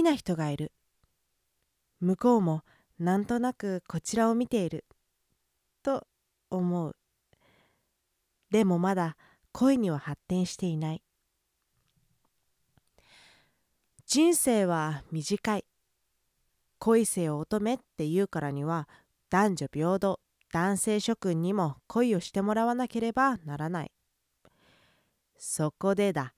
きな人がいる。向こうもなんとなくこちらを見ている。と思う。でもまだ恋には発展していない。人生は短い。恋せよ乙女って言うからには男女平等。男性諸君にも恋をしてもらわなければならない。そこでだ。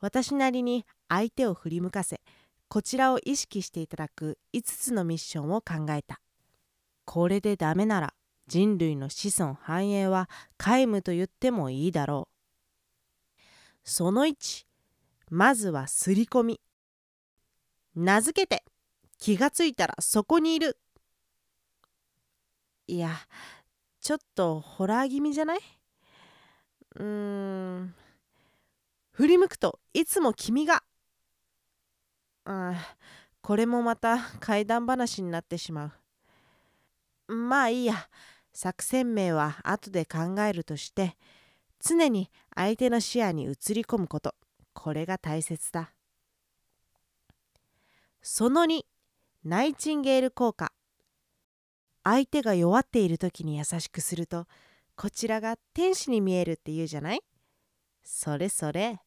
私なりに相手を振り向かせ。こちらを意識していただく5つのミッションを考えた。これでダメなら人類の子孫繁栄は皆無と言ってもいいだろう。その1まずはすり込み。名付けて気がついたらそこにいる。いやちょっとホラー気味じゃない？うーん。振り向くといつも君があこれもまた怪談話になってしまう。まあいいや。作戦名は後で考えるとして常に相手の視野に映り込むこと。これが大切だ。その2ナイチンゲール効果。相手が弱っている時に優しくするとこちらが天使に見えるって言うじゃない？それそれ。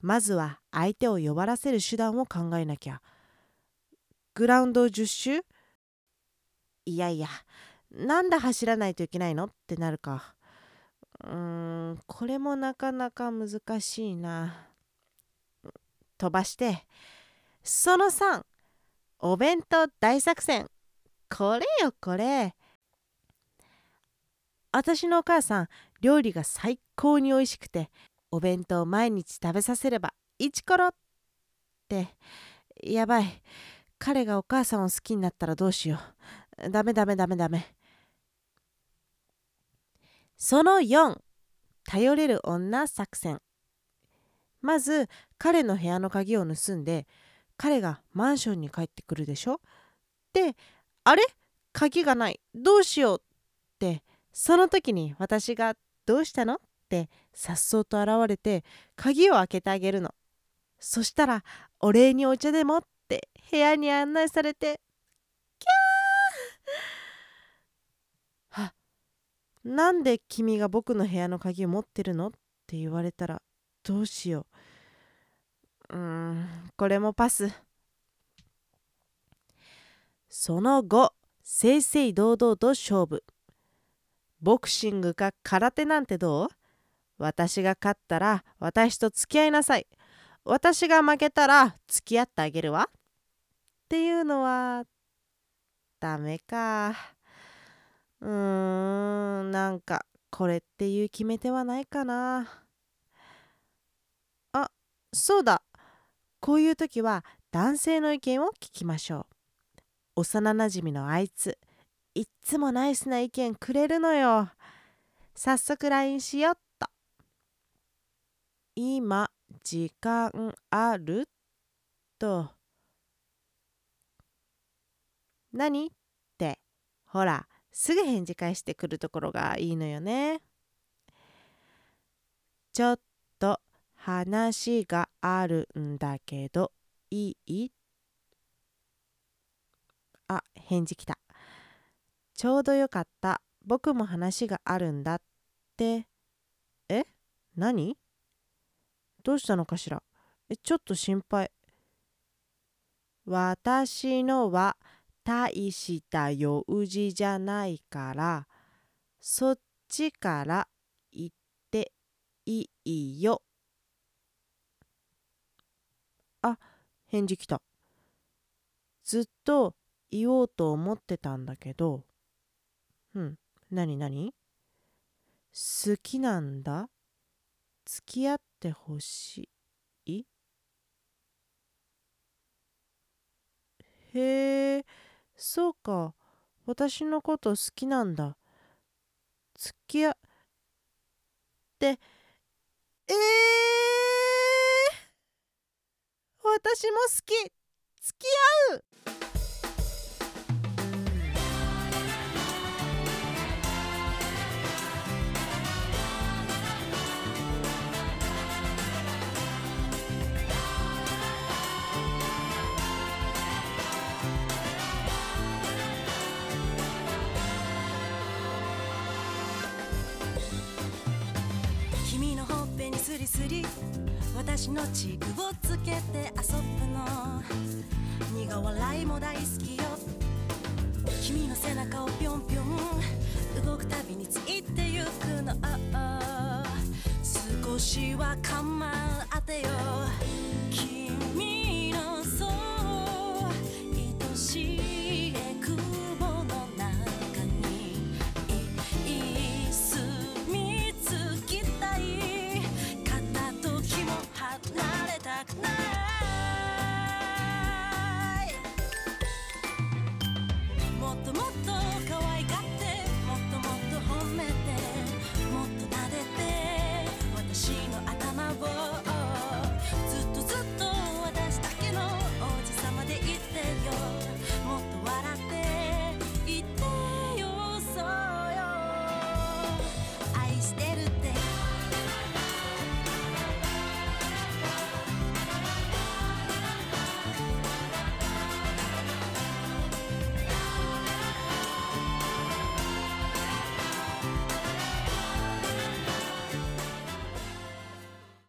まずは相手を弱らせる手段を考えなきゃ。グラウンド10周？いやいやなんで走らないといけないの？ってなるか。うーんこれもなかなか難しいな。飛ばして。その3お弁当大作戦。これよこれ。私のお母さん料理が最高に美味しくてお弁当毎日食べさせればイチコロって。やばい。彼がお母さんを好きになったらどうしよう。ダメダメダメダメ。その4頼れる女作戦。まず彼の部屋の鍵を盗んで彼がマンションに帰ってくるでしょ。であれ？鍵がない。どうしようって。その時に私が「どうしたの?」てさっそうと現れて鍵を開けてあげるの。そしたらお礼にお茶でもって部屋に案内されてキャー！はなんで君が僕の部屋の鍵を持ってるの？って言われたらどうしよう。うーんこれもパス。その後正々堂々と勝負。ボクシングか空手なんてどう？私が勝ったら私と付き合いなさい。私が負けたら付き合ってあげるわ。っていうのはダメか。うーんなんかこれっていう決め手はないかな。あそうだ。こういう時は男性の意見を聞きましょう。幼なじみのあいつ。いっつもナイスな意見くれるのよ。早速 LINE しよっ今時間ある？と。何？って。ほらすぐ返事返してくるところがいいのよね。ちょっと話があるんだけどいい？あ返事来た。ちょうどよかった。僕も話があるんだって。え？何？どうしたのかしら？えちょっと心配。私のは大した用事じゃないからそっちから行っていいよ。あ返事来た。ずっと言おうと思ってたんだけどうん何何？好きなんだ？付き合ってほしい？へえそうか。私のこと好きなんだ。付き合って。えー、私も好き。付き合う！足のチークをつけて遊ぶの。苦笑いも大好きよ。君の背中をぴょんぴょん。動くたびについてゆくの。少しは構当てよ。